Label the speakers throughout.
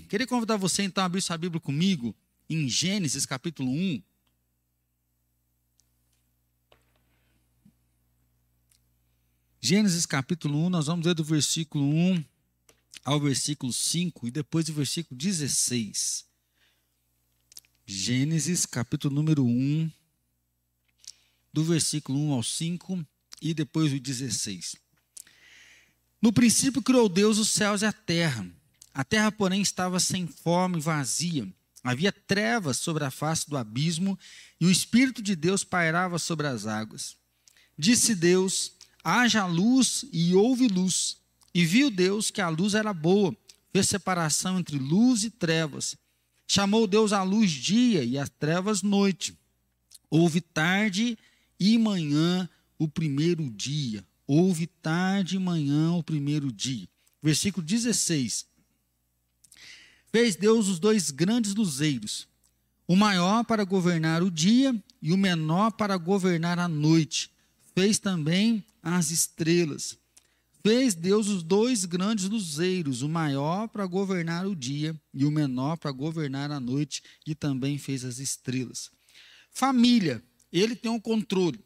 Speaker 1: Queria convidar você então a abrir sua Bíblia comigo em Gênesis capítulo 1. Gênesis capítulo 1, nós vamos ler do versículo 1 ao versículo 5 e depois do versículo 16. Gênesis capítulo número 1, do versículo 1 ao 5 e depois o 16. No princípio criou Deus os céus e a terra. A terra, porém, estava sem forma e vazia. Havia trevas sobre a face do abismo e o Espírito de Deus pairava sobre as águas. Disse Deus: haja luz e houve luz. E viu Deus que a luz era boa, fez separação entre luz e trevas. Chamou Deus a luz dia e as trevas noite. Houve tarde e manhã o primeiro dia. Houve tarde e manhã o primeiro dia. Versículo 16. Fez Deus os dois grandes luzeiros, o maior para governar o dia e o menor para governar a noite. Fez também as estrelas. Fez Deus os dois grandes luzeiros, o maior para governar o dia e o menor para governar a noite, e também fez as estrelas. Família, ele tem um controle.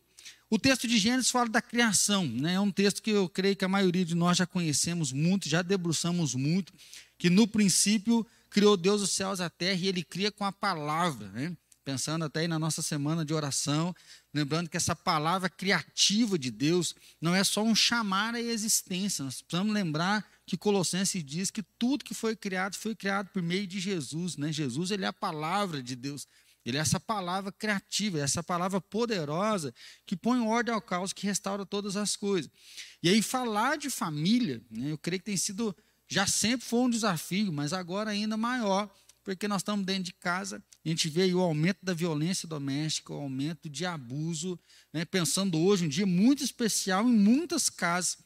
Speaker 1: O texto de Gênesis fala da criação, né? é um texto que eu creio que a maioria de nós já conhecemos muito, já debruçamos muito, que no princípio criou Deus os céus e a terra e ele cria com a palavra. Né? pensando até aí na nossa semana de oração, lembrando que essa palavra criativa de Deus não é só um chamar à existência, nós precisamos lembrar que Colossenses diz que tudo que foi criado foi criado por meio de Jesus, né? Jesus ele é a palavra de Deus, ele é essa palavra criativa, é essa palavra poderosa que põe ordem ao caos, que restaura todas as coisas. E aí falar de família, né, eu creio que tem sido já sempre foi um desafio, mas agora ainda maior, porque nós estamos dentro de casa a gente vê o aumento da violência doméstica, o aumento de abuso, né? pensando hoje um dia muito especial em muitas casas,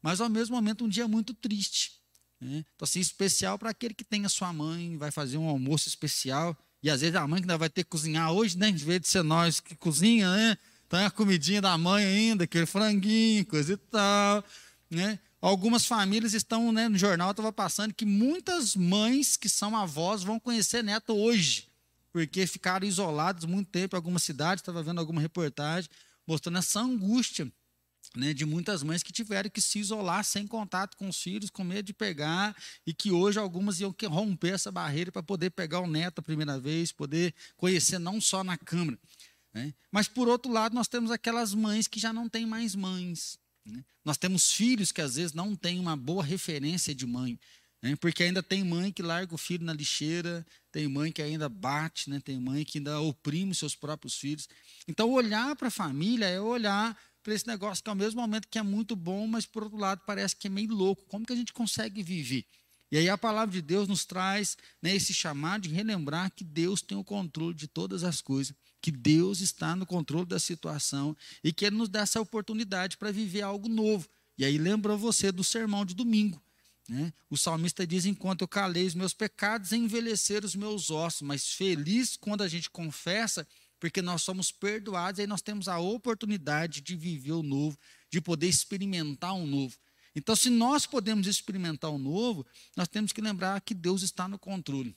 Speaker 1: mas ao mesmo momento um dia muito triste. Né? Então, assim, especial para aquele que tem a sua mãe, vai fazer um almoço especial, e às vezes a mãe que ainda vai ter que cozinhar hoje, né? em vez de ser nós que cozinha, né? Então é a comidinha da mãe ainda, aquele franguinho, coisa e tal. Né? Algumas famílias estão, né, no jornal estava passando que muitas mães que são avós vão conhecer neto hoje porque ficaram isolados muito tempo em algumas cidades, estava vendo alguma reportagem mostrando essa angústia né, de muitas mães que tiveram que se isolar sem contato com os filhos, com medo de pegar, e que hoje algumas iam romper essa barreira para poder pegar o neto a primeira vez, poder conhecer não só na câmara. Né? Mas, por outro lado, nós temos aquelas mães que já não têm mais mães. Né? Nós temos filhos que às vezes não têm uma boa referência de mãe. Né? Porque ainda tem mãe que larga o filho na lixeira, tem mãe que ainda bate, né? tem mãe que ainda oprime seus próprios filhos. Então, olhar para a família é olhar para esse negócio que, ao mesmo momento que é muito bom, mas, por outro lado, parece que é meio louco. Como que a gente consegue viver? E aí a palavra de Deus nos traz né, esse chamado de relembrar que Deus tem o controle de todas as coisas, que Deus está no controle da situação e que Ele nos dá essa oportunidade para viver algo novo. E aí lembra você do sermão de domingo. Né? O salmista diz: Enquanto eu calei os meus pecados, envelheceram os meus ossos, mas feliz quando a gente confessa, porque nós somos perdoados, aí nós temos a oportunidade de viver o novo, de poder experimentar um novo. Então, se nós podemos experimentar o novo, nós temos que lembrar que Deus está no controle.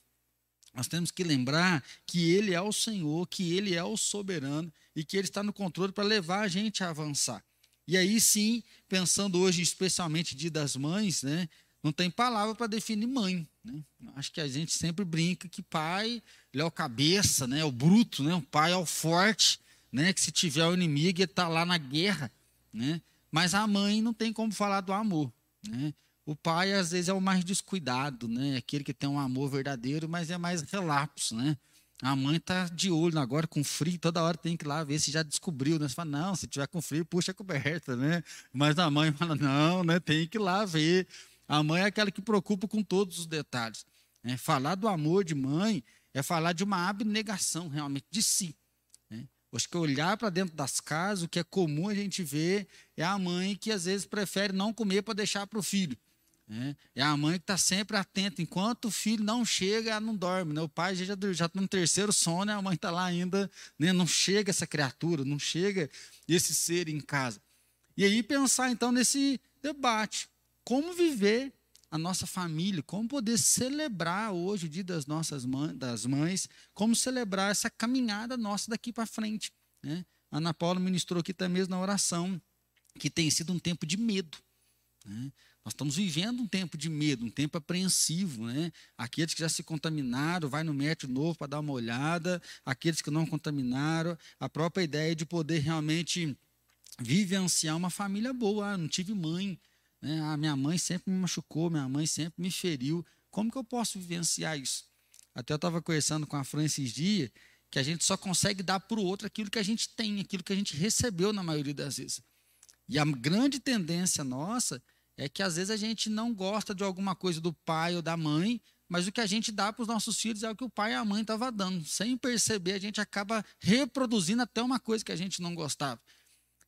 Speaker 1: Nós temos que lembrar que Ele é o Senhor, que Ele é o soberano e que Ele está no controle para levar a gente a avançar. E aí sim, pensando hoje especialmente Dia das Mães, né? não tem palavra para definir mãe. Né? Acho que a gente sempre brinca que pai ele é o cabeça, né? o bruto, né? o pai é o forte, né? que se tiver o inimigo ele está lá na guerra. Né? Mas a mãe não tem como falar do amor. Né? O pai, às vezes, é o mais descuidado, né? aquele que tem um amor verdadeiro, mas é mais relapso. Né? A mãe está de olho agora com frio, toda hora tem que ir lá ver se já descobriu. Né? Você fala, não, se tiver com frio, puxa a coberta. Né? Mas a mãe fala, não, né? tem que ir lá ver. A mãe é aquela que preocupa com todos os detalhes. É, falar do amor de mãe é falar de uma abnegação realmente de si. Né? Acho que olhar para dentro das casas, o que é comum a gente ver é a mãe que às vezes prefere não comer para deixar para o filho. Né? É a mãe que está sempre atenta. Enquanto o filho não chega, ela não dorme. Né? O pai já está no terceiro sono, a mãe está lá ainda. Né? Não chega essa criatura, não chega esse ser em casa. E aí pensar então nesse debate como viver a nossa família, como poder celebrar hoje o dia das nossas mães, das mães, como celebrar essa caminhada nossa daqui para frente. Né? Ana Paula ministrou aqui também na oração, que tem sido um tempo de medo. Né? Nós estamos vivendo um tempo de medo, um tempo apreensivo. Né? Aqueles que já se contaminaram, vai no médico novo para dar uma olhada, aqueles que não contaminaram, a própria ideia de poder realmente vivenciar uma família boa. Ah, não tive mãe, né? Ah, minha mãe sempre me machucou, minha mãe sempre me feriu. Como que eu posso vivenciar isso? Até eu estava conversando com a Fran dias, que a gente só consegue dar para o outro aquilo que a gente tem, aquilo que a gente recebeu na maioria das vezes. E a grande tendência nossa é que às vezes a gente não gosta de alguma coisa do pai ou da mãe, mas o que a gente dá para os nossos filhos é o que o pai e a mãe estavam dando. Sem perceber, a gente acaba reproduzindo até uma coisa que a gente não gostava.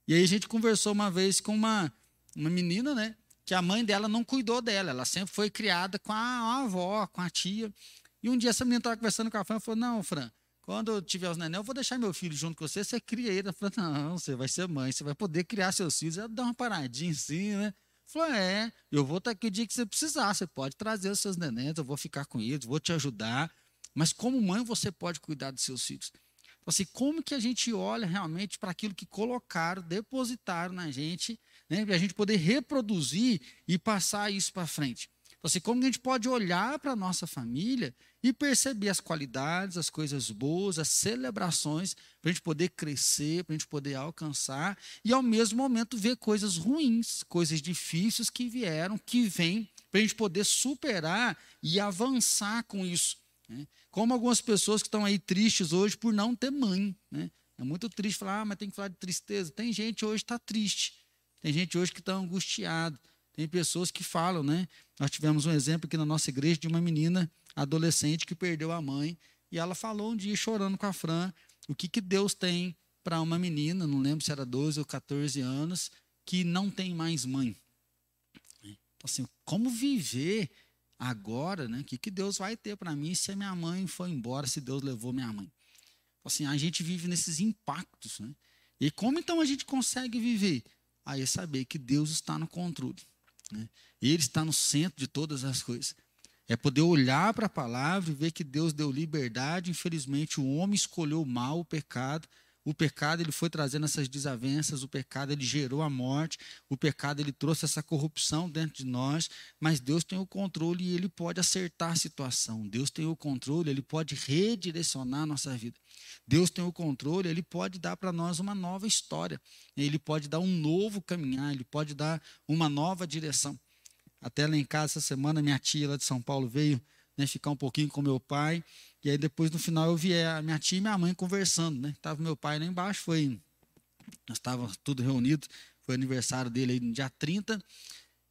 Speaker 1: E aí a gente conversou uma vez com uma, uma menina, né? Que a mãe dela não cuidou dela, ela sempre foi criada com a, a avó, com a tia. E um dia essa menina estava conversando com a Fran e falou: Não, Fran, quando eu tiver os neném, eu vou deixar meu filho junto com você, você cria ele. Ela falou: Não, você vai ser mãe, você vai poder criar seus filhos. Ela dá uma paradinha assim, né? Falou: É, eu vou estar aqui o dia que você precisar, você pode trazer os seus nenéns, eu vou ficar com eles, vou te ajudar. Mas como mãe, você pode cuidar dos seus filhos. Então, assim, como que a gente olha realmente para aquilo que colocaram, depositaram na gente, né, para a gente poder reproduzir e passar isso para frente? Então, assim, como a gente pode olhar para a nossa família e perceber as qualidades, as coisas boas, as celebrações, para a gente poder crescer, para a gente poder alcançar, e ao mesmo momento ver coisas ruins, coisas difíceis que vieram, que vêm, para a gente poder superar e avançar com isso. Né? Como algumas pessoas que estão aí tristes hoje por não ter mãe. Né? É muito triste falar, ah, mas tem que falar de tristeza. Tem gente hoje que está triste. Tem gente hoje que está angustiado. Tem pessoas que falam, né? Nós tivemos um exemplo aqui na nossa igreja de uma menina adolescente que perdeu a mãe. E ela falou um dia, chorando com a Fran, o que, que Deus tem para uma menina, não lembro se era 12 ou 14 anos, que não tem mais mãe. Então, assim, como viver agora, né? O que, que Deus vai ter para mim se a minha mãe foi embora, se Deus levou minha mãe? Assim, a gente vive nesses impactos, né? E como então a gente consegue viver? Aí é saber que Deus está no controle. Né? Ele está no centro de todas as coisas. É poder olhar para a palavra e ver que Deus deu liberdade. Infelizmente, o homem escolheu o mal, o pecado, o pecado ele foi trazendo essas desavenças, o pecado ele gerou a morte, o pecado ele trouxe essa corrupção dentro de nós, mas Deus tem o controle e ele pode acertar a situação. Deus tem o controle, ele pode redirecionar a nossa vida. Deus tem o controle, ele pode dar para nós uma nova história. Ele pode dar um novo caminhar, ele pode dar uma nova direção. Até lá em casa essa semana minha tia lá de São Paulo veio né, ficar um pouquinho com meu pai. E aí depois no final eu vi a minha tia e minha mãe conversando, né? Tava meu pai lá embaixo, foi nós estávamos tudo reunidos, foi aniversário dele aí no dia 30.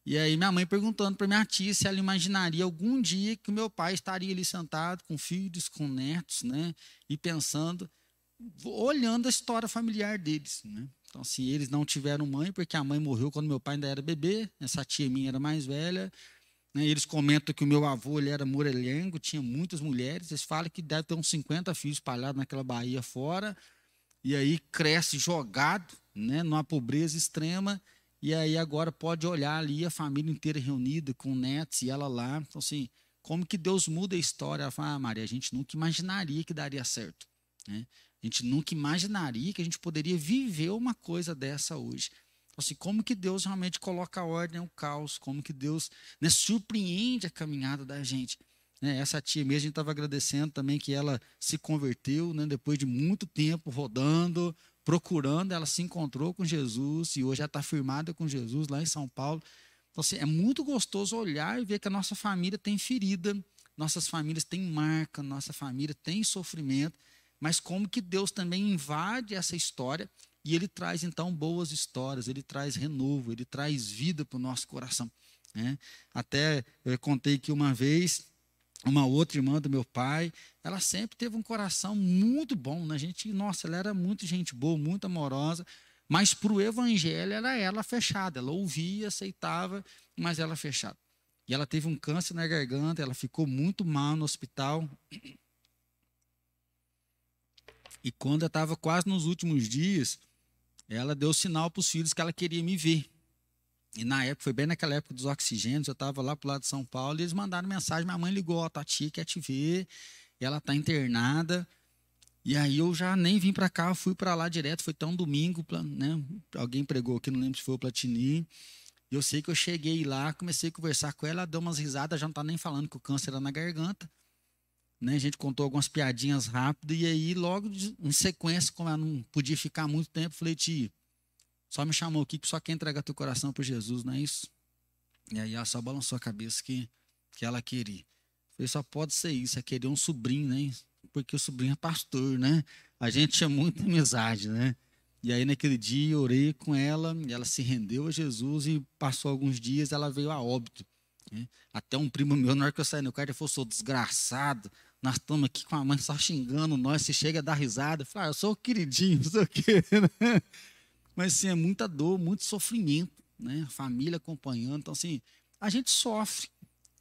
Speaker 1: E aí minha mãe perguntando para minha tia se ela imaginaria algum dia que o meu pai estaria ali sentado com filhos, com netos, né? E pensando, olhando a história familiar deles, né? Então, assim, eles não tiveram mãe, porque a mãe morreu quando meu pai ainda era bebê, essa tia minha era mais velha, eles comentam que o meu avô ele era morelengo, tinha muitas mulheres. Eles falam que deve ter uns 50 filhos espalhados naquela Bahia fora. E aí cresce jogado, né, numa pobreza extrema. E aí agora pode olhar ali a família inteira reunida com netos e ela lá. Então, assim, como que Deus muda a história? Ela fala, ah, Maria, a gente nunca imaginaria que daria certo. Né? A gente nunca imaginaria que a gente poderia viver uma coisa dessa hoje. Assim, como que Deus realmente coloca a ordem ao caos, como que Deus né, surpreende a caminhada da gente. Né, essa tia mesmo, a gente estava agradecendo também que ela se converteu, né, depois de muito tempo rodando, procurando, ela se encontrou com Jesus e hoje já está firmada com Jesus lá em São Paulo. Então, assim, é muito gostoso olhar e ver que a nossa família tem ferida, nossas famílias têm marca, nossa família tem sofrimento, mas como que Deus também invade essa história e ele traz então boas histórias, ele traz renovo, ele traz vida para o nosso coração. Né? Até eu contei que uma vez, uma outra irmã do meu pai, ela sempre teve um coração muito bom. Né? Gente, nossa, ela era muito gente boa, muito amorosa, mas para o evangelho era ela fechada. Ela ouvia, aceitava, mas ela fechada. E ela teve um câncer na garganta, ela ficou muito mal no hospital. E quando eu estava quase nos últimos dias, ela deu sinal para os filhos que ela queria me ver. E na época, foi bem naquela época dos oxigênios, eu estava lá pro lado de São Paulo e eles mandaram mensagem. Minha mãe ligou: Ó, tua tia quer te ver, ela tá internada. E aí eu já nem vim para cá, fui para lá direto. Foi tão domingo, né? Alguém pregou aqui, não lembro se foi o Platini. E eu sei que eu cheguei lá, comecei a conversar com ela, deu umas risadas, já não tá nem falando que o câncer era na garganta. Né? A gente contou algumas piadinhas rápidas, e aí, logo em sequência, como ela não podia ficar muito tempo, falei, tia, só me chamou aqui que só quer entregar teu coração para Jesus, não é isso? E aí ela só balançou a cabeça que, que ela queria. Falei, só pode ser isso, é querer um sobrinho, né? Porque o sobrinho é pastor, né? A gente tinha muita amizade, né? E aí, naquele dia, eu orei com ela, e ela se rendeu a Jesus e passou alguns dias, ela veio a óbito. Né? Até um primo meu, na hora que eu saí no carro, ele falou: sou desgraçado, nós estamos aqui com a mãe só xingando nós, se chega a dar risada. Falei: ah, eu sou o queridinho, não sei o quê. Né? Mas, assim, é muita dor, muito sofrimento, né? Família acompanhando. Então, assim, a gente sofre,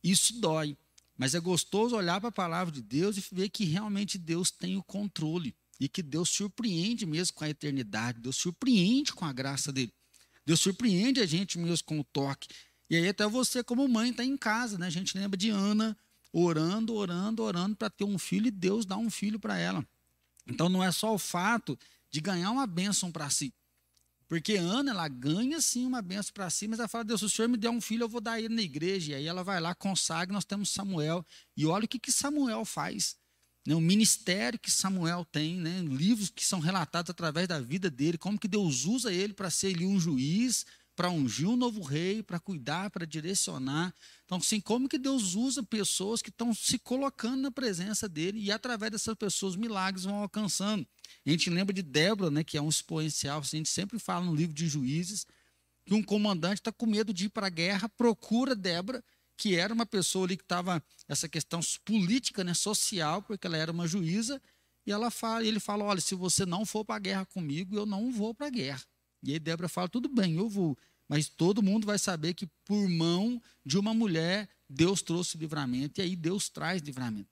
Speaker 1: isso dói. Mas é gostoso olhar para a palavra de Deus e ver que realmente Deus tem o controle e que Deus surpreende mesmo com a eternidade, Deus surpreende com a graça dele. Deus surpreende a gente mesmo com o toque. E aí até você como mãe está em casa, né? A gente lembra de Ana orando, orando, orando para ter um filho e Deus dá um filho para ela. Então não é só o fato de ganhar uma bênção para si. Porque Ana, ela ganha sim uma bênção para si, mas ela fala: Deus, se o Senhor me der um filho, eu vou dar ele na igreja. E aí ela vai lá, consagra, nós temos Samuel. E olha o que, que Samuel faz né, o ministério que Samuel tem, né, livros que são relatados através da vida dele, como que Deus usa ele para ser ali um juiz, para ungir um novo rei, para cuidar, para direcionar. Então, assim, como que Deus usa pessoas que estão se colocando na presença dele e através dessas pessoas milagres vão alcançando. A gente lembra de Débora, né, que é um exponencial, a gente sempre fala no livro de Juízes, que um comandante está com medo de ir para a guerra, procura Débora, que era uma pessoa ali que estava essa questão política, né, social, porque ela era uma juíza, e ela fala, ele fala: "Olha, se você não for para a guerra comigo, eu não vou para a guerra". E aí Débora fala: "Tudo bem, eu vou, mas todo mundo vai saber que por mão de uma mulher Deus trouxe livramento e aí Deus traz livramento".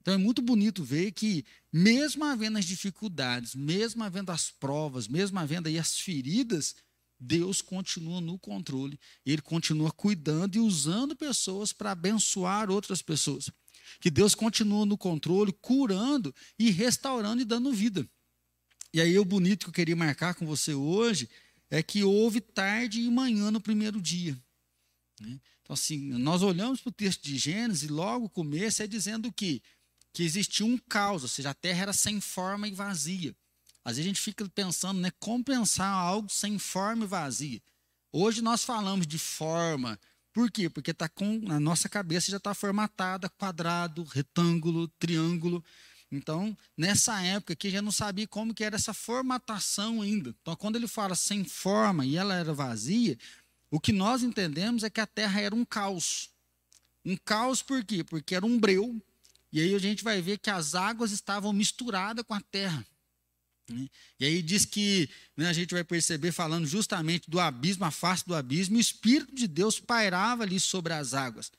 Speaker 1: Então é muito bonito ver que mesmo havendo as dificuldades, mesmo havendo as provas, mesmo havendo aí as feridas, Deus continua no controle, ele continua cuidando e usando pessoas para abençoar outras pessoas. Que Deus continua no controle, curando e restaurando e dando vida. E aí o bonito que eu queria marcar com você hoje é que houve tarde e manhã no primeiro dia. Né? Então, assim, nós olhamos para o texto de Gênesis e logo o começo é dizendo que, que existia um caos, ou seja, a terra era sem forma e vazia. Às vezes a gente fica pensando, né, como pensar algo sem forma e vazia. Hoje nós falamos de forma. Por quê? Porque tá com a nossa cabeça já está formatada, quadrado, retângulo, triângulo. Então, nessa época que já não sabia como que era essa formatação ainda. Então, quando ele fala sem forma e ela era vazia, o que nós entendemos é que a Terra era um caos. Um caos por quê? Porque era um breu. E aí a gente vai ver que as águas estavam misturadas com a terra. Né? E aí diz que né, a gente vai perceber, falando justamente do abismo, a face do abismo, o Espírito de Deus pairava ali sobre as águas.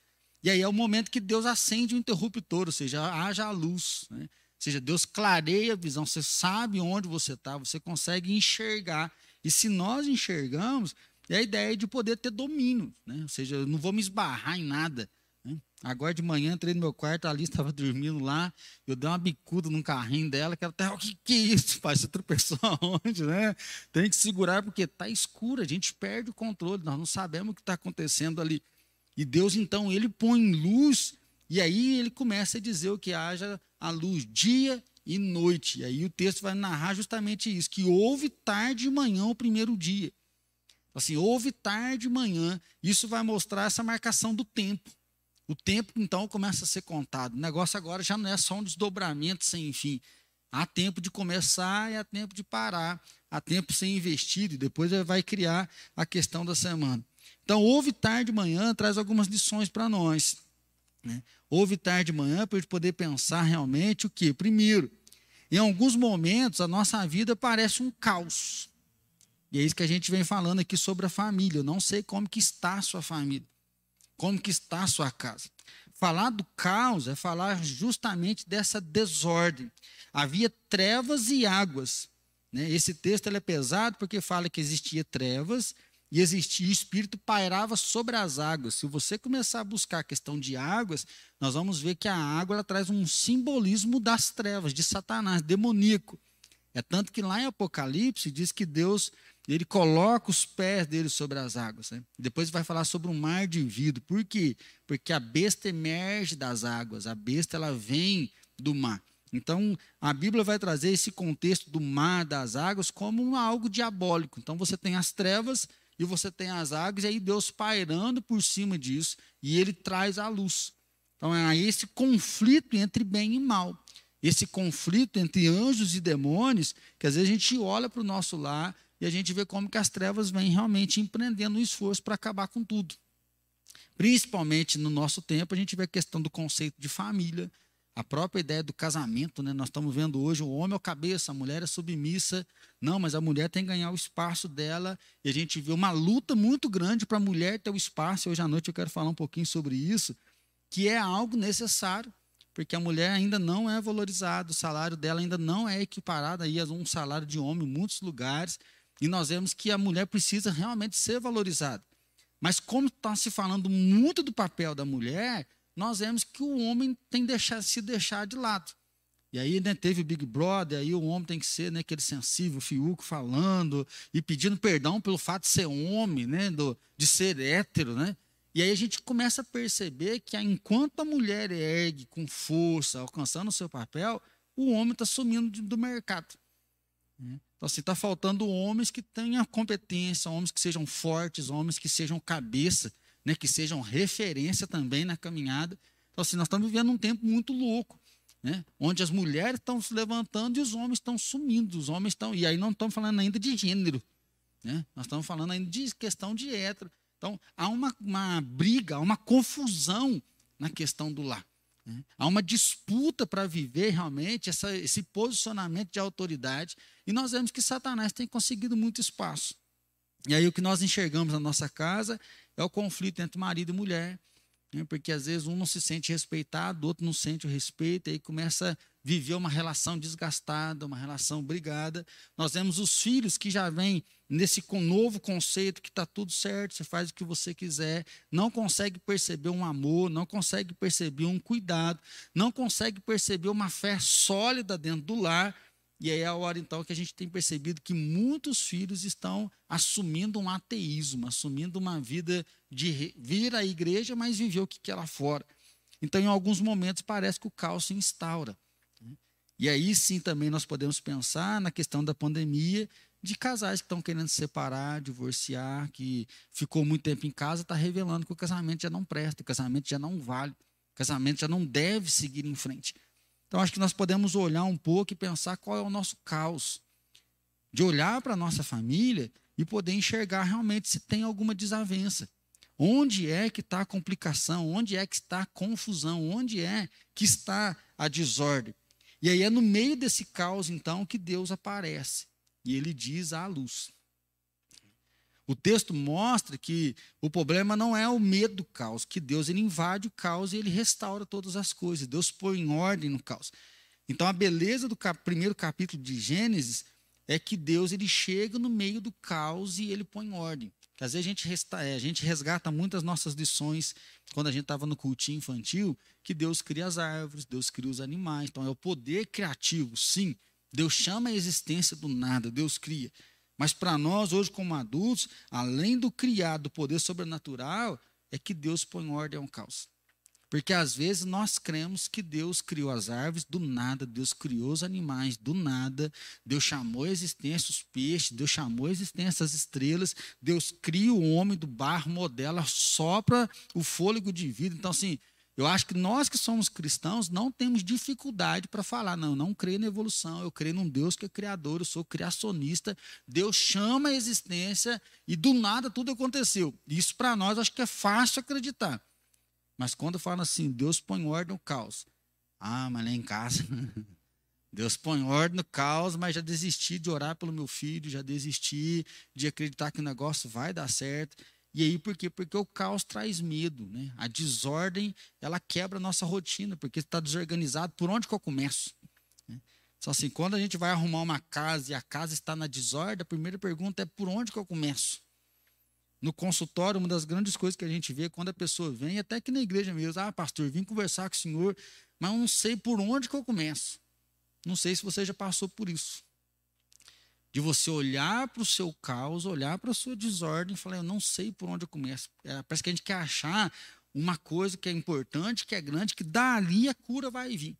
Speaker 1: E aí é o momento que Deus acende o interruptor, ou seja, haja a luz. Né? Ou seja, Deus clareia a visão, você sabe onde você está, você consegue enxergar. E se nós enxergamos, é a ideia de poder ter domínio. Né? Ou seja, eu não vou me esbarrar em nada. Né? Agora de manhã entrei no meu quarto, a Alice estava dormindo lá, eu dei uma bicuda num carrinho dela, que ela até, o que, que é isso, pai? Você tropeçou aonde, né? Tem que segurar porque está escuro, a gente perde o controle, nós não sabemos o que está acontecendo ali. E Deus, então, ele põe luz, e aí ele começa a dizer o que haja a luz, dia e noite. E aí o texto vai narrar justamente isso, que houve tarde e manhã o primeiro dia. Assim, houve tarde e manhã, isso vai mostrar essa marcação do tempo. O tempo, então, começa a ser contado. O negócio agora já não é só um desdobramento sem fim. Há tempo de começar e há tempo de parar. Há tempo sem investir e depois vai criar a questão da semana. Então, houve tarde de manhã, traz algumas lições para nós. Né? Houve tarde de manhã para a gente poder pensar realmente o que? Primeiro, em alguns momentos a nossa vida parece um caos. E é isso que a gente vem falando aqui sobre a família. Eu não sei como que está a sua família como que está a sua casa. Falar do caos é falar justamente dessa desordem. Havia trevas e águas. Né? Esse texto é pesado porque fala que existia trevas e existia, o Espírito pairava sobre as águas. Se você começar a buscar a questão de águas, nós vamos ver que a água traz um simbolismo das trevas, de Satanás, demoníaco. É tanto que lá em Apocalipse diz que Deus ele coloca os pés dele sobre as águas. Né? Depois vai falar sobre um mar de vidro. Por quê? Porque a besta emerge das águas, a besta ela vem do mar. Então, a Bíblia vai trazer esse contexto do mar, das águas, como algo diabólico. Então, você tem as trevas e você tem as águas, e aí Deus pairando por cima disso, e ele traz a luz. Então, é esse conflito entre bem e mal. Esse conflito entre anjos e demônios, que às vezes a gente olha para o nosso lar e a gente vê como que as trevas vêm realmente empreendendo um esforço para acabar com tudo. Principalmente no nosso tempo, a gente vê a questão do conceito de família, a própria ideia do casamento, né? Nós estamos vendo hoje o homem é o cabeça, a mulher é submissa. Não, mas a mulher tem que ganhar o espaço dela. E a gente vê uma luta muito grande para a mulher ter o espaço. Hoje à noite eu quero falar um pouquinho sobre isso, que é algo necessário, porque a mulher ainda não é valorizada, o salário dela ainda não é equiparado aí a um salário de homem em muitos lugares. E nós vemos que a mulher precisa realmente ser valorizada. Mas como está se falando muito do papel da mulher, nós vemos que o homem tem se deixar de lado. E aí né, teve o Big Brother, aí o homem tem que ser né, aquele sensível, fiuco falando e pedindo perdão pelo fato de ser homem, né, do, de ser hétero. Né? E aí a gente começa a perceber que enquanto a mulher ergue com força, alcançando o seu papel, o homem está sumindo do mercado. Né? Então, assim, está faltando homens que tenham competência, homens que sejam fortes, homens que sejam cabeça né, que sejam referência também na caminhada. Então, assim, nós estamos vivendo um tempo muito louco, né, onde as mulheres estão se levantando e os homens estão sumindo. Os homens estão. E aí não estamos falando ainda de gênero, né, nós estamos falando ainda de questão de hétero. Então, há uma, uma briga, há uma confusão na questão do lar. Né? Há uma disputa para viver realmente essa, esse posicionamento de autoridade. E nós vemos que Satanás tem conseguido muito espaço. E aí o que nós enxergamos na nossa casa é o conflito entre marido e mulher, né? porque às vezes um não se sente respeitado, o outro não sente o respeito, e aí começa a viver uma relação desgastada, uma relação brigada. Nós vemos os filhos que já vêm nesse novo conceito que está tudo certo, você faz o que você quiser, não consegue perceber um amor, não consegue perceber um cuidado, não consegue perceber uma fé sólida dentro do lar, e aí é a hora então que a gente tem percebido que muitos filhos estão assumindo um ateísmo, assumindo uma vida de vir à igreja, mas viver o que quer lá fora. Então, em alguns momentos, parece que o caos se instaura. Né? E aí sim também nós podemos pensar na questão da pandemia, de casais que estão querendo se separar, divorciar, que ficou muito tempo em casa, está revelando que o casamento já não presta, o casamento já não vale, o casamento já não deve seguir em frente. Então, acho que nós podemos olhar um pouco e pensar qual é o nosso caos. De olhar para a nossa família e poder enxergar realmente se tem alguma desavença. Onde é que está a complicação? Onde é que está a confusão? Onde é que está a desordem? E aí é no meio desse caos, então, que Deus aparece. E ele diz à luz. O texto mostra que o problema não é o medo do caos, que Deus ele invade o caos e ele restaura todas as coisas. Deus põe em ordem no caos. Então a beleza do cap primeiro capítulo de Gênesis é que Deus ele chega no meio do caos e ele põe em ordem. Que às vezes a gente, resta, é, a gente resgata muitas nossas lições quando a gente estava no cultinho infantil, que Deus cria as árvores, Deus cria os animais. Então é o poder criativo, sim. Deus chama a existência do nada, Deus cria. Mas para nós, hoje, como adultos, além do criado, do poder sobrenatural, é que Deus põe ordem ao caos. Porque às vezes nós cremos que Deus criou as árvores do nada, Deus criou os animais do nada, Deus chamou a existência os peixes, Deus chamou a existência as estrelas, Deus cria o homem do barro, modela, sopra o fôlego de vida. Então, assim, eu acho que nós que somos cristãos não temos dificuldade para falar, não, não creio na evolução, eu creio num Deus que é criador, eu sou criacionista, Deus chama a existência e do nada tudo aconteceu. Isso para nós acho que é fácil acreditar. Mas quando fala assim, Deus põe ordem no caos. Ah, mas lá em casa, Deus põe ordem no caos, mas já desisti de orar pelo meu filho, já desisti de acreditar que o negócio vai dar certo. E aí, por quê? Porque o caos traz medo, né? A desordem, ela quebra a nossa rotina, porque está desorganizado. Por onde que eu começo? Né? Só assim, quando a gente vai arrumar uma casa e a casa está na desordem, a primeira pergunta é por onde que eu começo? No consultório, uma das grandes coisas que a gente vê é quando a pessoa vem, até que na igreja mesmo, ah, pastor, vim conversar com o senhor, mas eu não sei por onde que eu começo. Não sei se você já passou por isso. De você olhar para o seu caos, olhar para a sua desordem e falar, eu não sei por onde eu começo. É, parece que a gente quer achar uma coisa que é importante, que é grande, que dali a cura vai vir.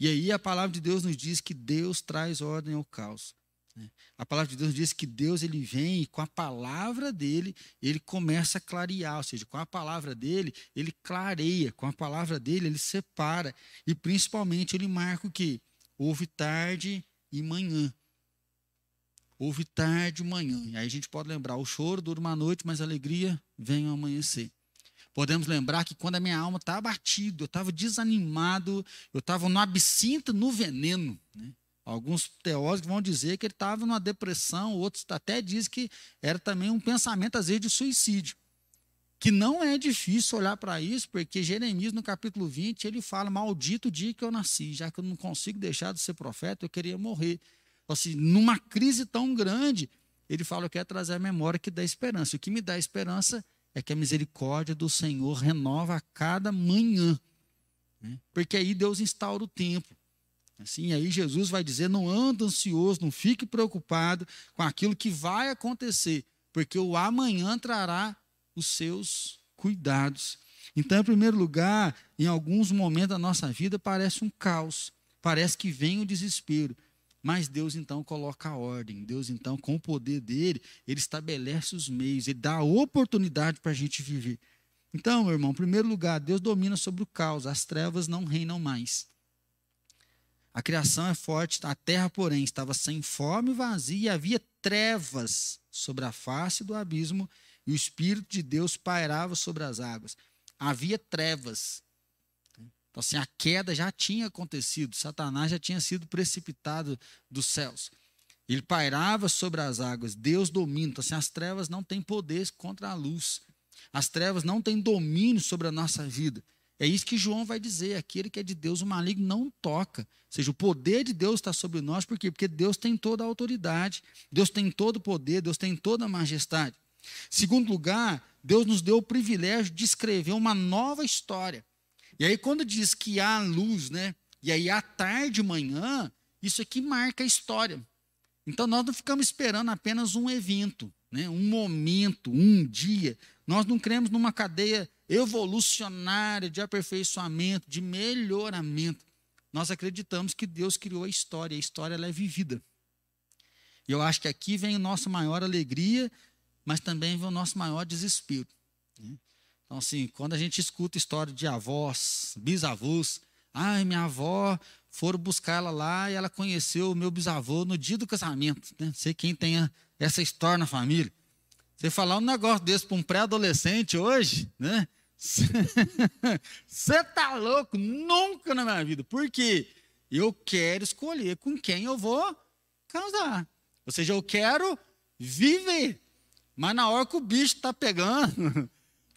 Speaker 1: E aí a palavra de Deus nos diz que Deus traz ordem ao caos. Né? A palavra de Deus diz que Deus ele vem e com a palavra dele ele começa a clarear, ou seja, com a palavra dele ele clareia, com a palavra dele ele separa e principalmente ele marca o que houve tarde e manhã. Houve tarde e manhã. E aí a gente pode lembrar: o choro dura uma noite, mas a alegria vem ao amanhecer. Podemos lembrar que quando a minha alma estava abatida, eu estava desanimado, eu estava no absinto, no veneno. Né? Alguns teólogos vão dizer que ele estava numa depressão, outros até dizem que era também um pensamento, às vezes, de suicídio. Que não é difícil olhar para isso, porque Jeremias, no capítulo 20, ele fala: Maldito o dia que eu nasci, já que eu não consigo deixar de ser profeta, eu queria morrer. Então, assim, numa crise tão grande, ele fala: Eu quero trazer a memória que dá esperança. O que me dá esperança é que a misericórdia do Senhor renova a cada manhã. Né? Porque aí Deus instaura o tempo. Assim, aí Jesus vai dizer: não anda ansioso, não fique preocupado com aquilo que vai acontecer, porque o amanhã trará os seus cuidados. Então, em primeiro lugar, em alguns momentos da nossa vida parece um caos, parece que vem o desespero. Mas Deus então coloca a ordem, Deus então, com o poder dele, ele estabelece os meios, ele dá a oportunidade para a gente viver. Então, meu irmão, em primeiro lugar, Deus domina sobre o caos, as trevas não reinam mais. A criação é forte, a terra, porém, estava sem fome vazia, e havia trevas sobre a face do abismo, e o Espírito de Deus pairava sobre as águas. Havia trevas. Então, assim, a queda já tinha acontecido, Satanás já tinha sido precipitado dos céus. Ele pairava sobre as águas, Deus domina. Então, assim, as trevas não têm poder contra a luz. As trevas não têm domínio sobre a nossa vida. É isso que João vai dizer: aquele que é de Deus, o maligno não toca. Ou seja, o poder de Deus está sobre nós, por quê? Porque Deus tem toda a autoridade, Deus tem todo o poder, Deus tem toda a majestade. Segundo lugar, Deus nos deu o privilégio de escrever uma nova história. E aí, quando diz que há luz, né? E aí, à tarde, manhã, isso aqui marca a história. Então, nós não ficamos esperando apenas um evento, né? um momento, um dia. Nós não cremos numa cadeia evolucionária de aperfeiçoamento, de melhoramento. Nós acreditamos que Deus criou a história, a história ela é vivida. E eu acho que aqui vem a nossa maior alegria, mas também vem o nosso maior desespero. Né? Então, assim, quando a gente escuta história de avós, bisavós, ai, minha avó, foram buscar ela lá e ela conheceu o meu bisavô no dia do casamento. Né? Sei quem tem essa história na família. Você falar um negócio desse para um pré-adolescente hoje, né? Você tá louco? Nunca na minha vida. Por quê? Eu quero escolher com quem eu vou casar. Ou seja, eu quero viver. Mas na hora que o bicho está pegando,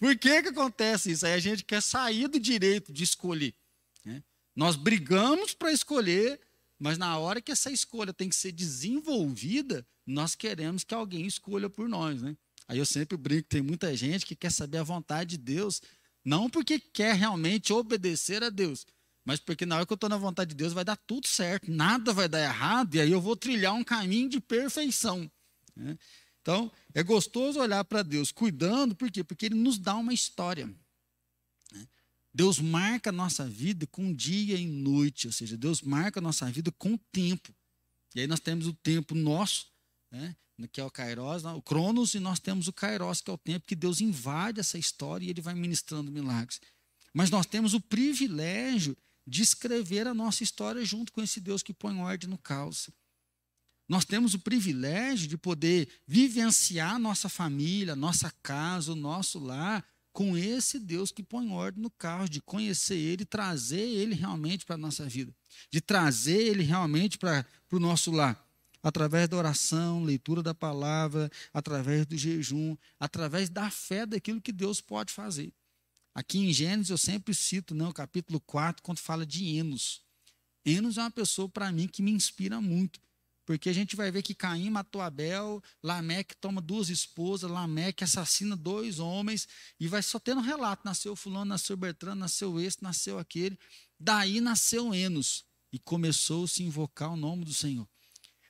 Speaker 1: Por que, que acontece isso? Aí a gente quer sair do direito de escolher. Né? Nós brigamos para escolher, mas na hora que essa escolha tem que ser desenvolvida, nós queremos que alguém escolha por nós. Né? Aí eu sempre brinco, tem muita gente que quer saber a vontade de Deus, não porque quer realmente obedecer a Deus, mas porque na hora que eu estou na vontade de Deus vai dar tudo certo, nada vai dar errado, e aí eu vou trilhar um caminho de perfeição. Né? Então, é gostoso olhar para Deus cuidando, por quê? Porque Ele nos dá uma história. Né? Deus marca a nossa vida com dia e noite, ou seja, Deus marca a nossa vida com tempo. E aí nós temos o tempo nosso, né? que é o Kairos, o Cronos, e nós temos o Kairos, que é o tempo que Deus invade essa história e ele vai ministrando milagres. Mas nós temos o privilégio de escrever a nossa história junto com esse Deus que põe ordem no caos. Nós temos o privilégio de poder vivenciar nossa família, nossa casa, o nosso lar, com esse Deus que põe ordem no caos, de conhecer Ele, trazer Ele realmente para a nossa vida, de trazer Ele realmente para o nosso lar, através da oração, leitura da palavra, através do jejum, através da fé daquilo que Deus pode fazer. Aqui em Gênesis eu sempre cito né, o capítulo 4, quando fala de Enos. Enos é uma pessoa, para mim, que me inspira muito Porque a gente vai ver que Caim matou Abel, Lameque toma duas esposas, Lameque assassina dois homens, e vai só tendo relato: nasceu Fulano, nasceu Bertrand, nasceu esse, nasceu aquele. Daí nasceu Enos, e começou a invocar o nome do Senhor.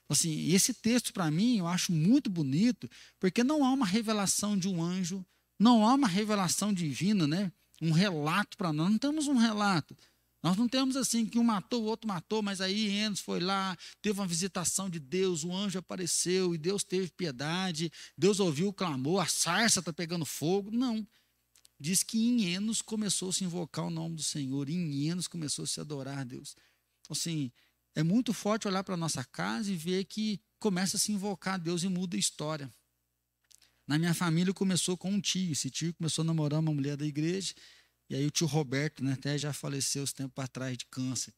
Speaker 1: Assim, esse texto, para mim, eu acho muito bonito, porque não há uma revelação de um anjo, não há uma revelação divina, né? um relato para nós, não temos um relato. Nós não temos assim que um matou, o outro matou, mas aí Enos foi lá, teve uma visitação de Deus, o anjo apareceu e Deus teve piedade, Deus ouviu o clamor, a sarça está pegando fogo. Não. Diz que em Enos começou a se invocar o nome do Senhor, em Enos começou a se adorar a Deus. Assim, é muito forte olhar para a nossa casa e ver que começa a se invocar a Deus e muda a história. Na minha família começou com um tio, esse tio começou a namorar uma mulher da igreja, e aí o tio Roberto, né, até já faleceu uns tempos atrás de câncer.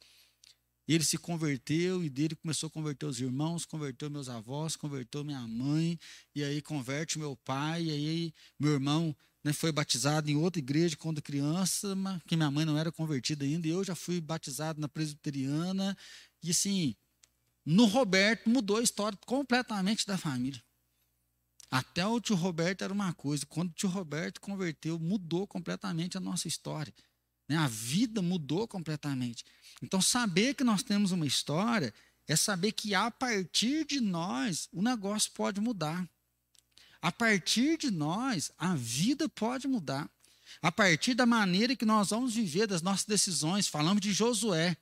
Speaker 1: Ele se converteu e dele começou a converter os irmãos, converteu meus avós, converteu minha mãe, e aí converte meu pai, e aí meu irmão né, foi batizado em outra igreja quando criança, mas, que minha mãe não era convertida ainda, e eu já fui batizado na presbiteriana, e assim, no Roberto mudou a história completamente da família. Até o tio Roberto era uma coisa. Quando o tio Roberto converteu, mudou completamente a nossa história. Né? A vida mudou completamente. Então, saber que nós temos uma história é saber que a partir de nós o negócio pode mudar. A partir de nós, a vida pode mudar. A partir da maneira que nós vamos viver, das nossas decisões. Falamos de Josué.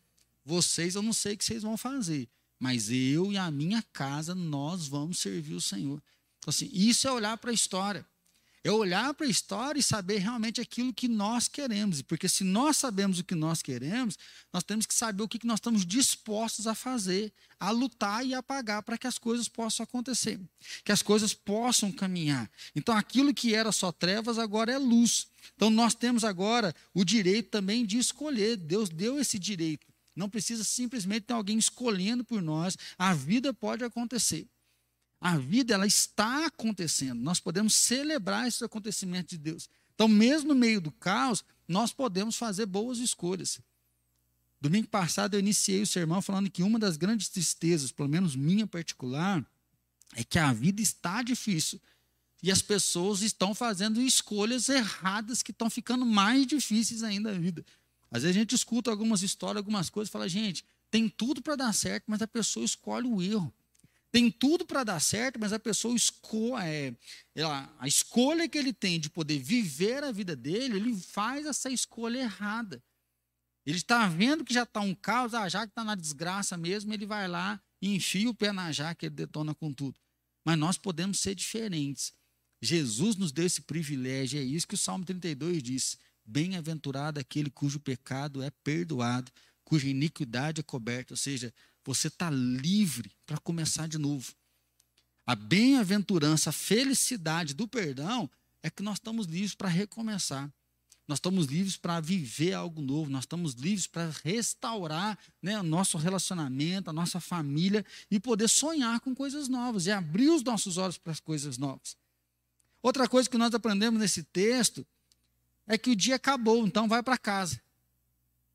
Speaker 1: Vocês, eu não sei o que vocês vão fazer, mas eu e a minha casa, nós vamos servir o Senhor. Então, assim, isso é olhar para a história. É olhar para a história e saber realmente aquilo que nós queremos. Porque se nós sabemos o que nós queremos, nós temos que saber o que nós estamos dispostos a fazer, a lutar e a pagar para que as coisas possam acontecer, que as coisas possam caminhar. Então, aquilo que era só trevas agora é luz. Então, nós temos agora o direito também de escolher. Deus deu esse direito. Não precisa simplesmente ter alguém escolhendo por nós. A vida pode acontecer. A vida ela está acontecendo. Nós podemos celebrar esses acontecimentos de Deus. Então, mesmo no meio do caos, nós podemos fazer boas escolhas. Domingo passado eu iniciei o sermão falando que uma das grandes tristezas, pelo menos minha particular, é que a vida está difícil e as pessoas estão fazendo escolhas erradas que estão ficando mais difíceis ainda a vida. Às vezes a gente escuta algumas histórias, algumas coisas, e fala, gente, tem tudo para dar certo, mas a pessoa escolhe o erro. Tem tudo para dar certo, mas a pessoa escolhe, é, a escolha que ele tem de poder viver a vida dele, ele faz essa escolha errada. Ele está vendo que já está um caos, ah, já que está na desgraça mesmo, ele vai lá e enfia o pé na jaca, ele detona com tudo. Mas nós podemos ser diferentes. Jesus nos deu esse privilégio, é isso que o Salmo 32 diz. Bem-aventurado aquele cujo pecado é perdoado, cuja iniquidade é coberta. Ou seja, você está livre para começar de novo. A bem-aventurança, a felicidade do perdão é que nós estamos livres para recomeçar. Nós estamos livres para viver algo novo, nós estamos livres para restaurar né, o nosso relacionamento, a nossa família e poder sonhar com coisas novas e abrir os nossos olhos para as coisas novas. Outra coisa que nós aprendemos nesse texto é que o dia acabou, então vai para casa.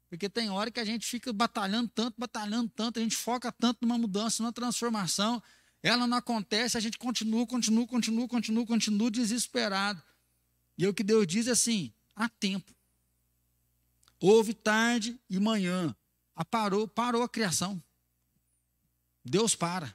Speaker 1: Porque tem hora que a gente fica batalhando tanto, batalhando tanto, a gente foca tanto numa mudança, numa transformação, ela não acontece, a gente continua, continua, continua, continua, continua desesperado. E o que Deus diz é assim: há tempo. Houve tarde e manhã. A parou, parou a criação. Deus para.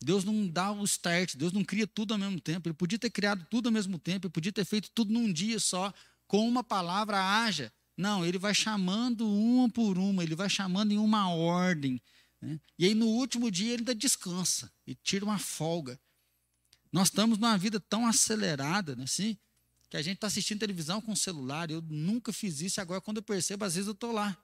Speaker 1: Deus não dá o start, Deus não cria tudo ao mesmo tempo. Ele podia ter criado tudo ao mesmo tempo, ele podia ter feito tudo num dia só, com uma palavra haja. Não, ele vai chamando uma por uma, ele vai chamando em uma ordem. Né? E aí no último dia ele ainda descansa e tira uma folga. Nós estamos numa vida tão acelerada, né, assim, que a gente está assistindo televisão com celular. Eu nunca fiz isso, agora quando eu percebo, às vezes eu estou lá.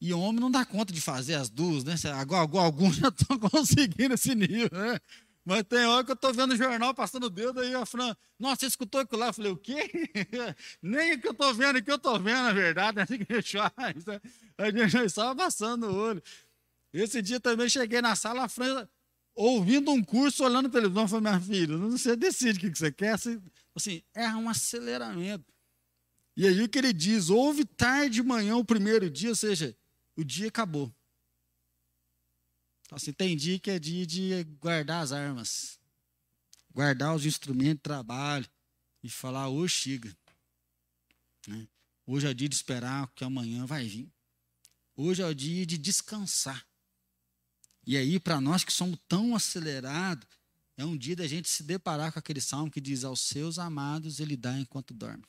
Speaker 1: E o homem não dá conta de fazer as duas, né? Agora, alguns já estão conseguindo esse nível, né? Mas tem hora que eu estou vendo o jornal passando o dedo aí, a Fran, nossa, você escutou aquilo lá? Eu falei, o quê? Nem o que eu estou vendo, o que eu estou vendo, na verdade, é assim que a gente. Né? A gente só passando o olho. Esse dia também cheguei na sala, a Fran, ouvindo um curso, olhando televisão, falei, minha filha, você decide o que você quer. Assim, assim, é um aceleramento. E aí o que ele diz, houve tarde de manhã o primeiro dia, ou seja, o dia acabou. Então, assim, tem dia que é dia de guardar as armas, guardar os instrumentos de trabalho e falar, hoje chega. Né? Hoje é o dia de esperar que amanhã vai vir. Hoje é o dia de descansar. E aí, para nós que somos tão acelerados, é um dia da gente se deparar com aquele salmo que diz: Aos seus amados ele dá enquanto dorme.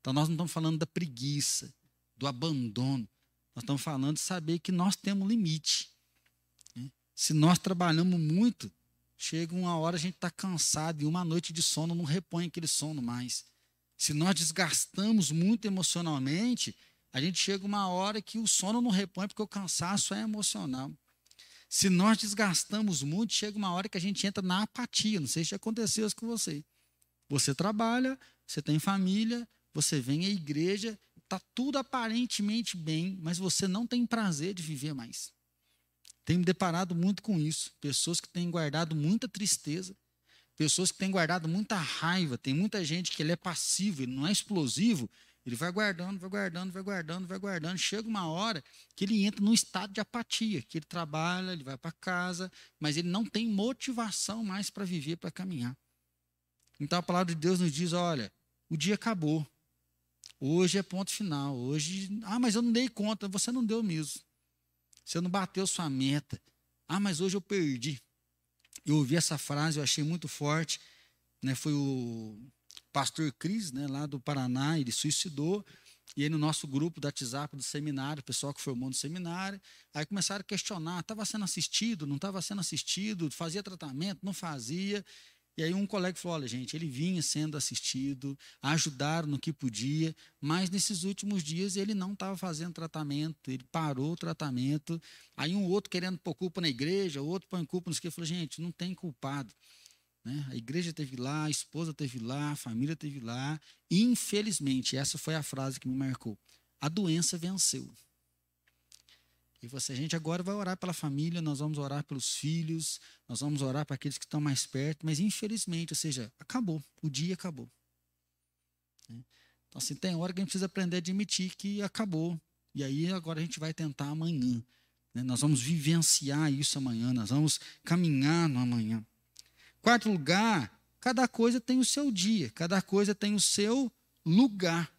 Speaker 1: Então, nós não estamos falando da preguiça, do abandono. Nós estamos falando de saber que nós temos limite. Se nós trabalhamos muito, chega uma hora a gente está cansado e uma noite de sono não repõe aquele sono mais. Se nós desgastamos muito emocionalmente, a gente chega uma hora que o sono não repõe porque o cansaço é emocional. Se nós desgastamos muito, chega uma hora que a gente entra na apatia. Não sei se aconteceu isso com você. Você trabalha, você tem família, você vem à igreja, está tudo aparentemente bem, mas você não tem prazer de viver mais. Tenho me deparado muito com isso. Pessoas que têm guardado muita tristeza, pessoas que têm guardado muita raiva. Tem muita gente que ele é passivo, ele não é explosivo. Ele vai guardando, vai guardando, vai guardando, vai guardando. Chega uma hora que ele entra num estado de apatia, que ele trabalha, ele vai para casa, mas ele não tem motivação mais para viver, para caminhar. Então a palavra de Deus nos diz: olha, o dia acabou. Hoje é ponto final. Hoje, ah, mas eu não dei conta. Você não deu mesmo. Você não bateu sua meta. Ah, mas hoje eu perdi. Eu ouvi essa frase, eu achei muito forte. Né? Foi o pastor Cris, né, lá do Paraná, ele suicidou. E aí no nosso grupo do WhatsApp do seminário, o pessoal que formou no seminário, aí começaram a questionar, estava sendo assistido, não estava sendo assistido, fazia tratamento, não fazia. E aí um colega falou: olha, gente, ele vinha sendo assistido, ajudaram no que podia, mas nesses últimos dias ele não estava fazendo tratamento, ele parou o tratamento. Aí um outro querendo pôr culpa na igreja, outro põe culpa nos que falou: gente, não tem culpado. Né? A igreja teve lá, a esposa teve lá, a família teve lá. Infelizmente, essa foi a frase que me marcou. A doença venceu. E você, a gente agora vai orar pela família, nós vamos orar pelos filhos, nós vamos orar para aqueles que estão mais perto, mas infelizmente, ou seja, acabou, o dia acabou. Né? Então, assim, tem hora que a gente precisa aprender a admitir que acabou. E aí agora a gente vai tentar amanhã. Né? Nós vamos vivenciar isso amanhã, nós vamos caminhar no amanhã. Quarto lugar, cada coisa tem o seu dia, cada coisa tem o seu lugar.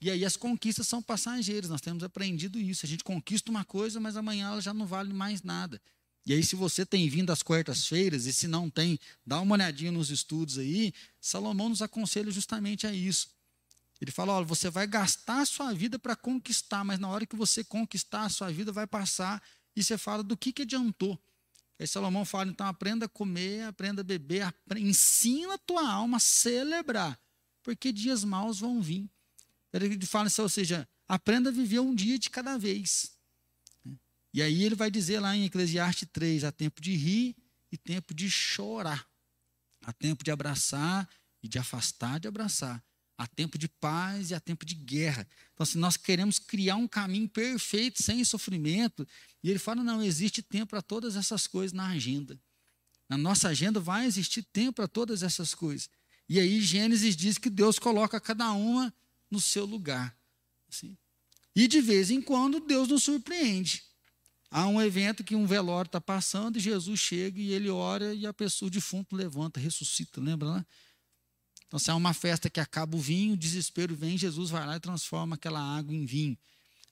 Speaker 1: E aí as conquistas são passageiras, nós temos aprendido isso. A gente conquista uma coisa, mas amanhã ela já não vale mais nada. E aí, se você tem vindo às quartas-feiras, e se não tem, dá uma olhadinha nos estudos aí, Salomão nos aconselha justamente a isso. Ele fala: olha, você vai gastar a sua vida para conquistar, mas na hora que você conquistar, a sua vida vai passar, e você fala do que, que adiantou. Aí Salomão fala: então aprenda a comer, aprenda a beber, aprenda, ensina a tua alma a celebrar, porque dias maus vão vir. Ele fala assim, ou seja, aprenda a viver um dia de cada vez. E aí ele vai dizer lá em Eclesiastes 3, há tempo de rir e tempo de chorar. Há tempo de abraçar e de afastar de abraçar. Há tempo de paz e há tempo de guerra. Então, se assim, nós queremos criar um caminho perfeito, sem sofrimento, e ele fala: não, existe tempo para todas essas coisas na agenda. Na nossa agenda vai existir tempo para todas essas coisas. E aí Gênesis diz que Deus coloca cada uma no seu lugar. Assim. E de vez em quando Deus nos surpreende. Há um evento que um velório está passando e Jesus chega e ele ora e a pessoa, defunto, levanta, ressuscita, lembra lá? Então, se há uma festa que acaba o vinho, o desespero vem, Jesus vai lá e transforma aquela água em vinho.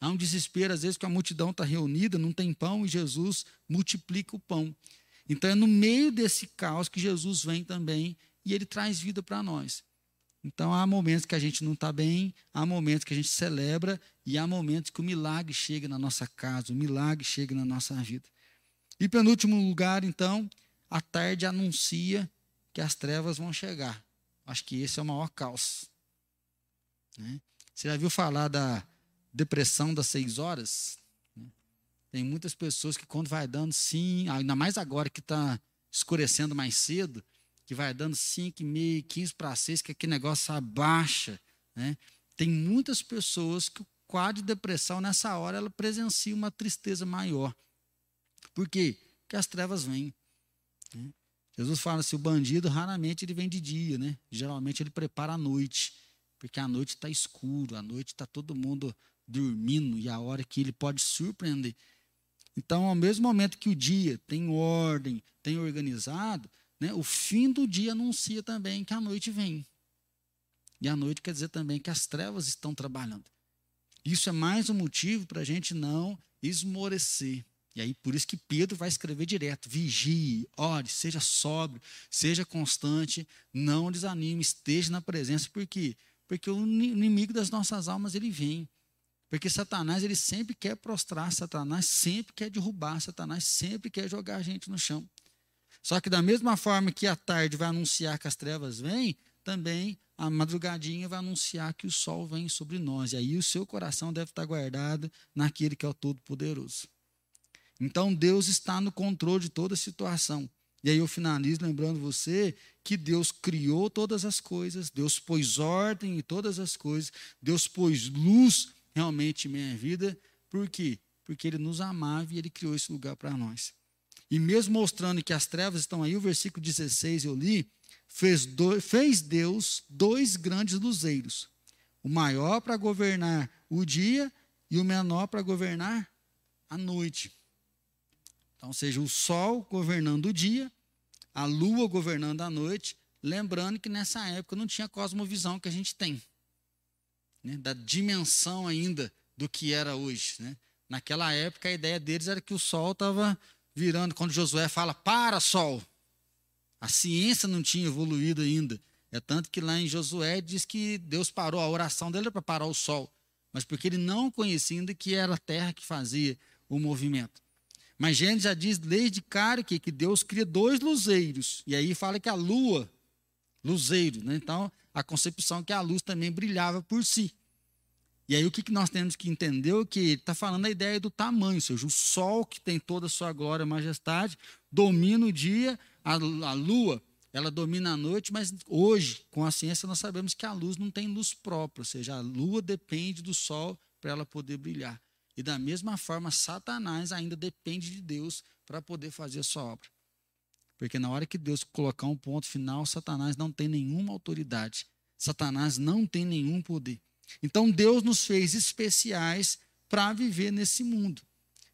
Speaker 1: Há um desespero, às vezes, que a multidão está reunida, não tem pão, e Jesus multiplica o pão. Então, é no meio desse caos que Jesus vem também e ele traz vida para nós. Então há momentos que a gente não está bem, há momentos que a gente celebra e há momentos que o milagre chega na nossa casa, o milagre chega na nossa vida. E penúltimo lugar, então, a tarde anuncia que as trevas vão chegar. Acho que esse é o maior caos. Né? Você já viu falar da depressão das seis horas? Tem muitas pessoas que quando vai dando sim, ainda mais agora que está escurecendo mais cedo, que vai dando 5,5, 15 para 6, que aquele negócio abaixa. Né? Tem muitas pessoas que o quadro de depressão, nessa hora, ela presencia uma tristeza maior. Por quê? Porque as trevas vêm. Né? Jesus fala assim: o bandido raramente ele vem de dia, né? Geralmente ele prepara a noite, porque a noite está escuro, a noite está todo mundo dormindo e a hora que ele pode surpreender. Então, ao mesmo momento que o dia tem ordem, tem organizado, né, o fim do dia anuncia também que a noite vem. E a noite quer dizer também que as trevas estão trabalhando. Isso é mais um motivo para a gente não esmorecer. E aí, por isso que Pedro vai escrever direto: vigie, ore, seja sóbrio, seja constante, não desanime, esteja na presença. Por quê? Porque o inimigo das nossas almas ele vem. Porque Satanás ele sempre quer prostrar, Satanás sempre quer derrubar, Satanás sempre quer jogar a gente no chão. Só que da mesma forma que a tarde vai anunciar que as trevas vêm, também a madrugadinha vai anunciar que o sol vem sobre nós. E aí o seu coração deve estar guardado naquele que é o Todo-Poderoso. Então Deus está no controle de toda a situação. E aí eu finalizo lembrando você que Deus criou todas as coisas, Deus pôs ordem em todas as coisas, Deus pôs luz realmente em minha vida. Por quê? Porque Ele nos amava e Ele criou esse lugar para nós. E mesmo mostrando que as trevas estão aí, o versículo 16 eu li, fez, do, fez Deus dois grandes luzeiros, o maior para governar o dia e o menor para governar a noite. Então, seja o sol governando o dia, a lua governando a noite, lembrando que nessa época não tinha cosmovisão que a gente tem, né, da dimensão ainda do que era hoje. Né? Naquela época, a ideia deles era que o sol estava virando, quando Josué fala, para sol. A ciência não tinha evoluído ainda. É tanto que lá em Josué diz que Deus parou, a oração dele para parar o sol, mas porque ele não conhecia ainda que era a terra que fazia o movimento. Mas Gênesis já diz desde cara que, que Deus cria dois luzeiros, e aí fala que a lua, luzeiro, né? então a concepção é que a luz também brilhava por si. E aí o que, que nós temos que entender é que ele está falando a ideia do tamanho, ou seja, o sol que tem toda a sua glória e majestade, domina o dia, a, a lua, ela domina a noite, mas hoje, com a ciência, nós sabemos que a luz não tem luz própria, ou seja, a lua depende do sol para ela poder brilhar. E da mesma forma, Satanás ainda depende de Deus para poder fazer a sua obra. Porque na hora que Deus colocar um ponto final, Satanás não tem nenhuma autoridade. Satanás não tem nenhum poder. Então Deus nos fez especiais para viver nesse mundo.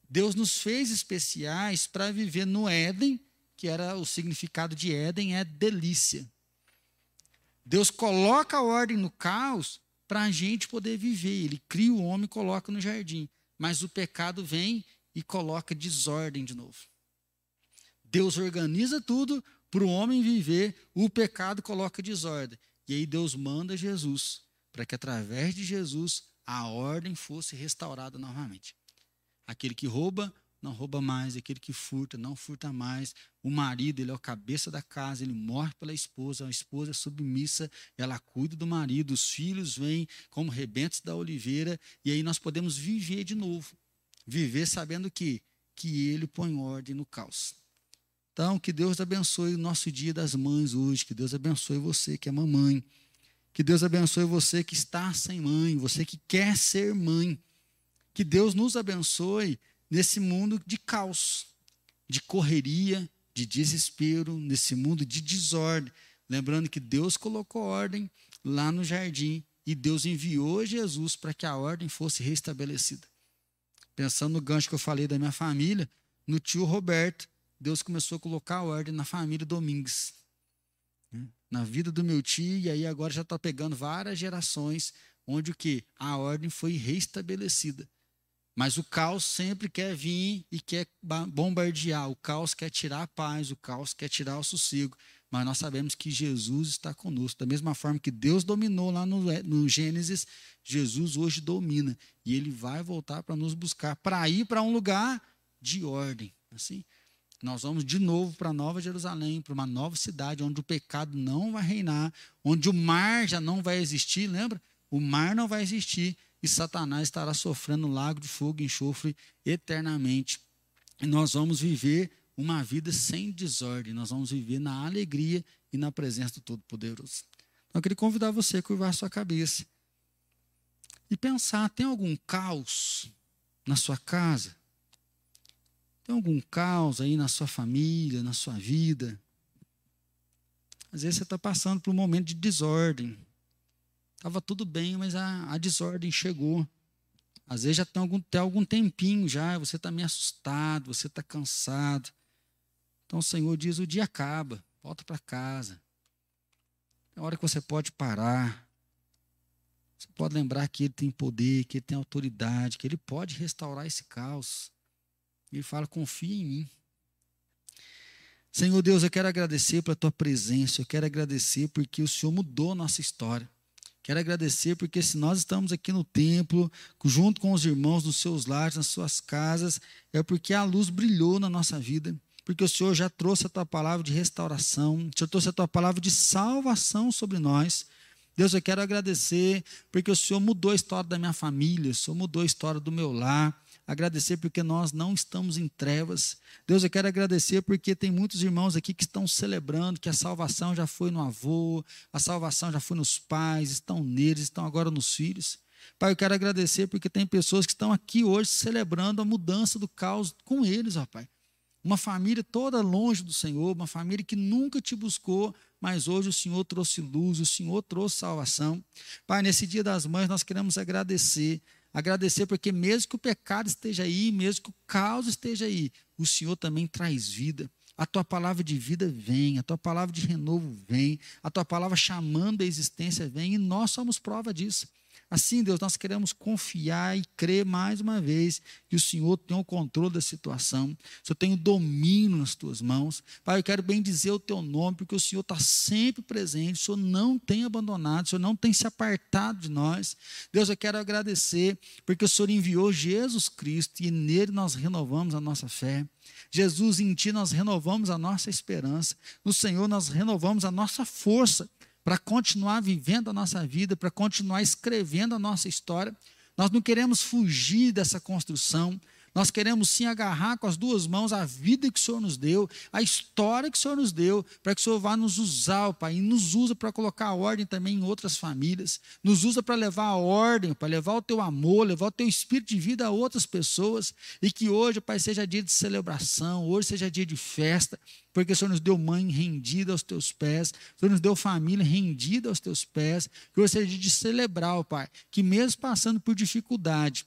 Speaker 1: Deus nos fez especiais para viver no Éden que era o significado de Éden, é delícia. Deus coloca a ordem no caos para a gente poder viver. Ele cria o homem e coloca no jardim. Mas o pecado vem e coloca desordem de novo. Deus organiza tudo para o homem viver, o pecado coloca desordem. E aí Deus manda Jesus para que através de Jesus a ordem fosse restaurada novamente. Aquele que rouba, não rouba mais, aquele que furta, não furta mais. O marido, ele é o cabeça da casa, ele morre pela esposa, a esposa é submissa, ela cuida do marido, os filhos vêm como rebentos da oliveira, e aí nós podemos viver de novo. Viver sabendo que que ele põe ordem no caos. Então, que Deus abençoe o nosso dia das mães hoje, que Deus abençoe você que é mamãe. Que Deus abençoe você que está sem mãe, você que quer ser mãe. Que Deus nos abençoe nesse mundo de caos, de correria, de desespero, nesse mundo de desordem. Lembrando que Deus colocou ordem lá no jardim e Deus enviou Jesus para que a ordem fosse restabelecida. Pensando no gancho que eu falei da minha família, no tio Roberto, Deus começou a colocar ordem na família Domingues. Na vida do meu tio, e aí agora já está pegando várias gerações onde o que? A ordem foi restabelecida. Mas o caos sempre quer vir e quer bombardear. O caos quer tirar a paz, o caos quer tirar o sossego. Mas nós sabemos que Jesus está conosco. Da mesma forma que Deus dominou lá no, no Gênesis, Jesus hoje domina. E ele vai voltar para nos buscar, para ir para um lugar de ordem. Assim, nós vamos de novo para Nova Jerusalém, para uma nova cidade, onde o pecado não vai reinar, onde o mar já não vai existir, lembra? O mar não vai existir e Satanás estará sofrendo um lago de fogo e enxofre eternamente. E nós vamos viver uma vida sem desordem, nós vamos viver na alegria e na presença do Todo-Poderoso. Então, eu queria convidar você a curvar sua cabeça e pensar: tem algum caos na sua casa? Tem algum caos aí na sua família, na sua vida? Às vezes você está passando por um momento de desordem. Estava tudo bem, mas a, a desordem chegou. Às vezes já tem algum, tem algum tempinho já, você está meio assustado, você está cansado. Então o Senhor diz: o dia acaba, volta para casa. É hora que você pode parar. Você pode lembrar que Ele tem poder, que Ele tem autoridade, que Ele pode restaurar esse caos. Ele fala: confia em mim. Senhor Deus, eu quero agradecer pela tua presença, eu quero agradecer porque o Senhor mudou a nossa história. Quero agradecer porque se nós estamos aqui no templo, junto com os irmãos nos seus lares, nas suas casas, é porque a luz brilhou na nossa vida, porque o Senhor já trouxe a tua palavra de restauração, o Senhor trouxe a tua palavra de salvação sobre nós. Deus, eu quero agradecer porque o Senhor mudou a história da minha família, o Senhor mudou a história do meu lar, agradecer porque nós não estamos em trevas. Deus, eu quero agradecer porque tem muitos irmãos aqui que estão celebrando que a salvação já foi no avô, a salvação já foi nos pais, estão neles, estão agora nos filhos. Pai, eu quero agradecer porque tem pessoas que estão aqui hoje celebrando a mudança do caos com eles, ó Pai. Uma família toda longe do Senhor, uma família que nunca te buscou, mas hoje o Senhor trouxe luz, o Senhor trouxe salvação. Pai, nesse dia das mães nós queremos agradecer Agradecer porque mesmo que o pecado esteja aí, mesmo que o caos esteja aí, o Senhor também traz vida. A tua palavra de vida vem, a tua palavra de renovo vem, a tua palavra chamando a existência vem, e nós somos prova disso. Assim, Deus, nós queremos confiar e crer mais uma vez que o Senhor tem o controle da situação, o Senhor tem o domínio nas tuas mãos. Pai, eu quero bem dizer o teu nome, porque o Senhor está sempre presente, o Senhor não tem abandonado, o Senhor não tem se apartado de nós. Deus, eu quero agradecer, porque o Senhor enviou Jesus Cristo e nele nós renovamos a nossa fé. Jesus, em Ti nós renovamos a nossa esperança, no Senhor nós renovamos a nossa força para continuar vivendo a nossa vida, para continuar escrevendo a nossa história. Nós não queremos fugir dessa construção, nós queremos sim agarrar com as duas mãos a vida que o Senhor nos deu, a história que o Senhor nos deu, para que o Senhor vá nos usar, Pai, e nos usa para colocar ordem também em outras famílias, nos usa para levar a ordem, para levar o teu amor, levar o teu espírito de vida a outras pessoas, e que hoje, Pai, seja dia de celebração, hoje seja dia de festa, porque o Senhor nos deu mãe rendida aos teus pés, o Senhor nos deu família rendida aos teus pés, que hoje seja dia de celebrar, Pai, que mesmo passando por dificuldade,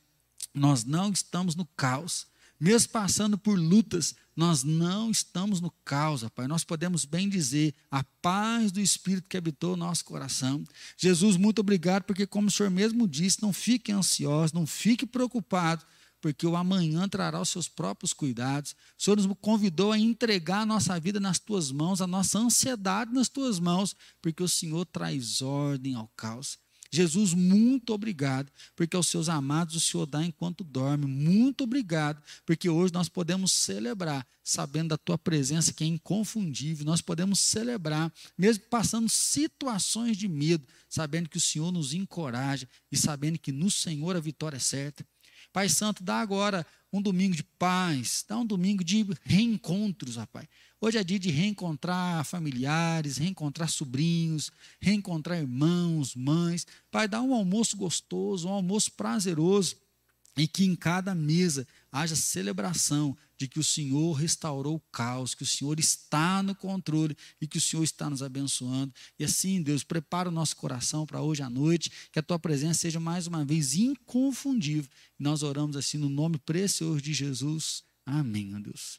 Speaker 1: nós não estamos no caos. Mesmo passando por lutas, nós não estamos no caos, Pai. Nós podemos bem dizer a paz do Espírito que habitou o nosso coração. Jesus, muito obrigado, porque, como o Senhor mesmo disse, não fique ansioso, não fique preocupado, porque o amanhã trará os seus próprios cuidados. O Senhor nos convidou a entregar a nossa vida nas tuas mãos, a nossa ansiedade nas tuas mãos, porque o Senhor traz ordem ao caos. Jesus, muito obrigado, porque aos seus amados o Senhor dá enquanto dorme. Muito obrigado, porque hoje nós podemos celebrar, sabendo da tua presença que é inconfundível. Nós podemos celebrar, mesmo passando situações de medo, sabendo que o Senhor nos encoraja e sabendo que no Senhor a vitória é certa. Pai Santo, dá agora um domingo de paz, dá um domingo de reencontros, rapaz. Hoje é dia de reencontrar familiares, reencontrar sobrinhos, reencontrar irmãos, mães. Pai, dá um almoço gostoso, um almoço prazeroso. E que em cada mesa haja celebração de que o Senhor restaurou o caos, que o Senhor está no controle e que o Senhor está nos abençoando. E assim, Deus, prepara o nosso coração para hoje à noite, que a tua presença seja mais uma vez inconfundível. Nós oramos assim no nome precioso de Jesus. Amém, Deus.